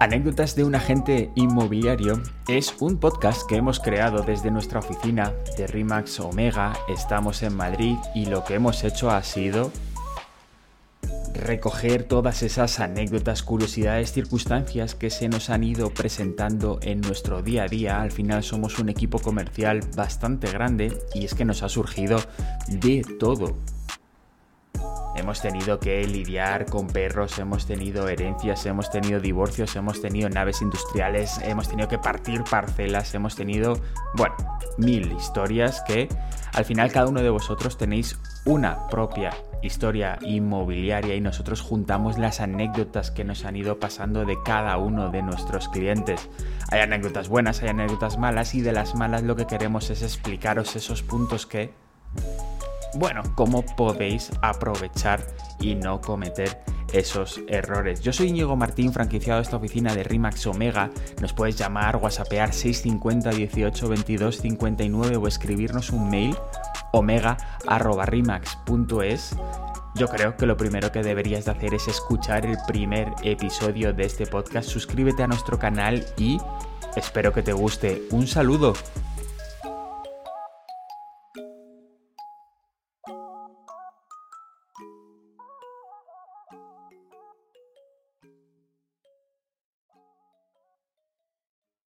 Anécdotas de un agente inmobiliario es un podcast que hemos creado desde nuestra oficina de Rimax Omega. Estamos en Madrid y lo que hemos hecho ha sido recoger todas esas anécdotas, curiosidades, circunstancias que se nos han ido presentando en nuestro día a día. Al final somos un equipo comercial bastante grande y es que nos ha surgido de todo. Hemos tenido que lidiar con perros, hemos tenido herencias, hemos tenido divorcios, hemos tenido naves industriales, hemos tenido que partir parcelas, hemos tenido, bueno, mil historias que al final cada uno de vosotros tenéis una propia historia inmobiliaria y nosotros juntamos las anécdotas que nos han ido pasando de cada uno de nuestros clientes. Hay anécdotas buenas, hay anécdotas malas y de las malas lo que queremos es explicaros esos puntos que bueno, cómo podéis aprovechar y no cometer esos errores. Yo soy Íñigo Martín, franquiciado de esta oficina de Rimax Omega. Nos puedes llamar, whatsappear 650 18 22 59 o escribirnos un mail omega.rimax.es. Yo creo que lo primero que deberías de hacer es escuchar el primer episodio de este podcast. Suscríbete a nuestro canal y espero que te guste. Un saludo.